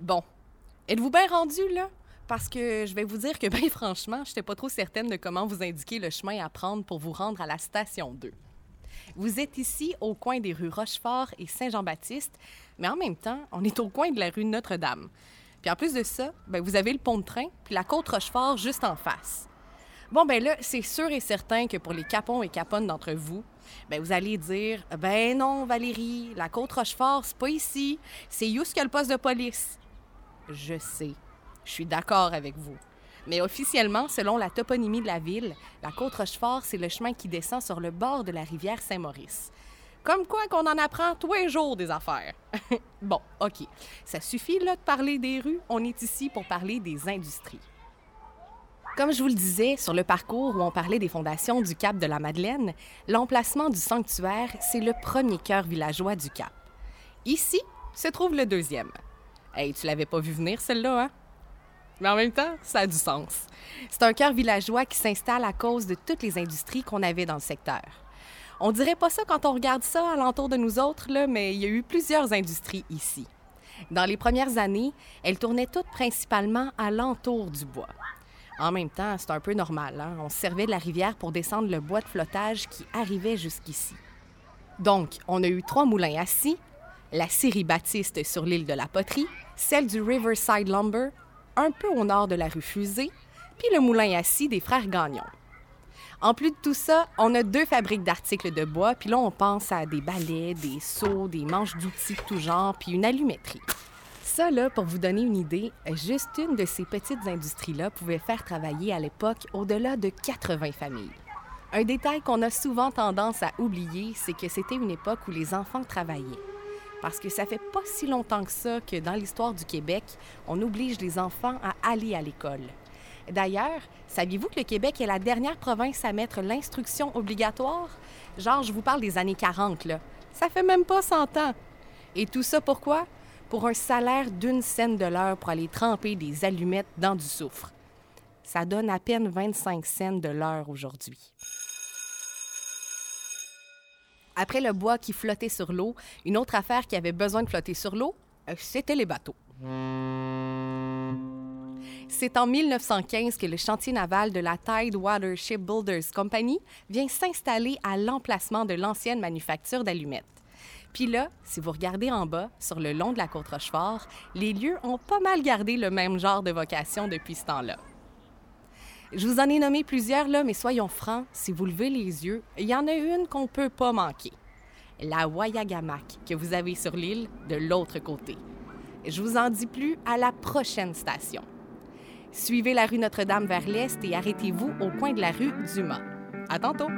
Bon, êtes-vous bien rendu là? Parce que je vais vous dire que, bien franchement, je n'étais pas trop certaine de comment vous indiquer le chemin à prendre pour vous rendre à la station 2. Vous êtes ici au coin des rues Rochefort et Saint-Jean-Baptiste, mais en même temps, on est au coin de la rue Notre-Dame. Puis en plus de ça, ben, vous avez le pont de train puis la côte Rochefort juste en face. Bon, ben là, c'est sûr et certain que pour les capons et caponnes d'entre vous, ben vous allez dire Ben non, Valérie, la côte Rochefort, c'est pas ici. C'est où que le poste de police. Je sais. Je suis d'accord avec vous. Mais officiellement, selon la toponymie de la ville, la côte Rochefort, c'est le chemin qui descend sur le bord de la rivière Saint-Maurice. Comme quoi qu'on en apprend tous les jours des affaires. bon, OK. Ça suffit là de parler des rues? On est ici pour parler des industries. Comme je vous le disais, sur le parcours où on parlait des fondations du Cap de la Madeleine, l'emplacement du sanctuaire, c'est le premier cœur villageois du Cap. Ici se trouve le deuxième. Hey, tu l'avais pas vu venir, celle-là, hein? Mais en même temps, ça a du sens. C'est un cœur villageois qui s'installe à cause de toutes les industries qu'on avait dans le secteur. On dirait pas ça quand on regarde ça alentour de nous autres, là, mais il y a eu plusieurs industries ici. Dans les premières années, elles tournaient toutes principalement à l'entour du bois. En même temps, c'est un peu normal. Hein? On servait de la rivière pour descendre le bois de flottage qui arrivait jusqu'ici. Donc, on a eu trois moulins assis, la série Baptiste sur l'île de la Poterie, celle du Riverside Lumber un peu au nord de la rue Fusée, puis le moulin assis des frères Gagnon. En plus de tout ça, on a deux fabriques d'articles de bois, puis là, on pense à des balais, des seaux, des manches d'outils tout genre, puis une allumetterie. Ça, là, pour vous donner une idée, juste une de ces petites industries-là pouvait faire travailler à l'époque au-delà de 80 familles. Un détail qu'on a souvent tendance à oublier, c'est que c'était une époque où les enfants travaillaient parce que ça fait pas si longtemps que ça que dans l'histoire du Québec, on oblige les enfants à aller à l'école. D'ailleurs, saviez-vous que le Québec est la dernière province à mettre l'instruction obligatoire? Genre, je vous parle des années 40, là. Ça fait même pas 100 ans. Et tout ça pourquoi? Pour un salaire d'une scène de l'heure pour aller tremper des allumettes dans du soufre. Ça donne à peine 25 cents de l'heure aujourd'hui. Après le bois qui flottait sur l'eau, une autre affaire qui avait besoin de flotter sur l'eau, euh, c'était les bateaux. C'est en 1915 que le chantier naval de la Tidewater Shipbuilders Company vient s'installer à l'emplacement de l'ancienne manufacture d'allumettes. Puis là, si vous regardez en bas, sur le long de la côte Rochefort, les lieux ont pas mal gardé le même genre de vocation depuis ce temps-là. Je vous en ai nommé plusieurs, là, mais soyons francs, si vous levez les yeux, il y en a une qu'on ne peut pas manquer. La Wayagamac que vous avez sur l'île de l'autre côté. Je vous en dis plus à la prochaine station. Suivez la rue Notre-Dame vers l'est et arrêtez-vous au coin de la rue Dumas. À tantôt!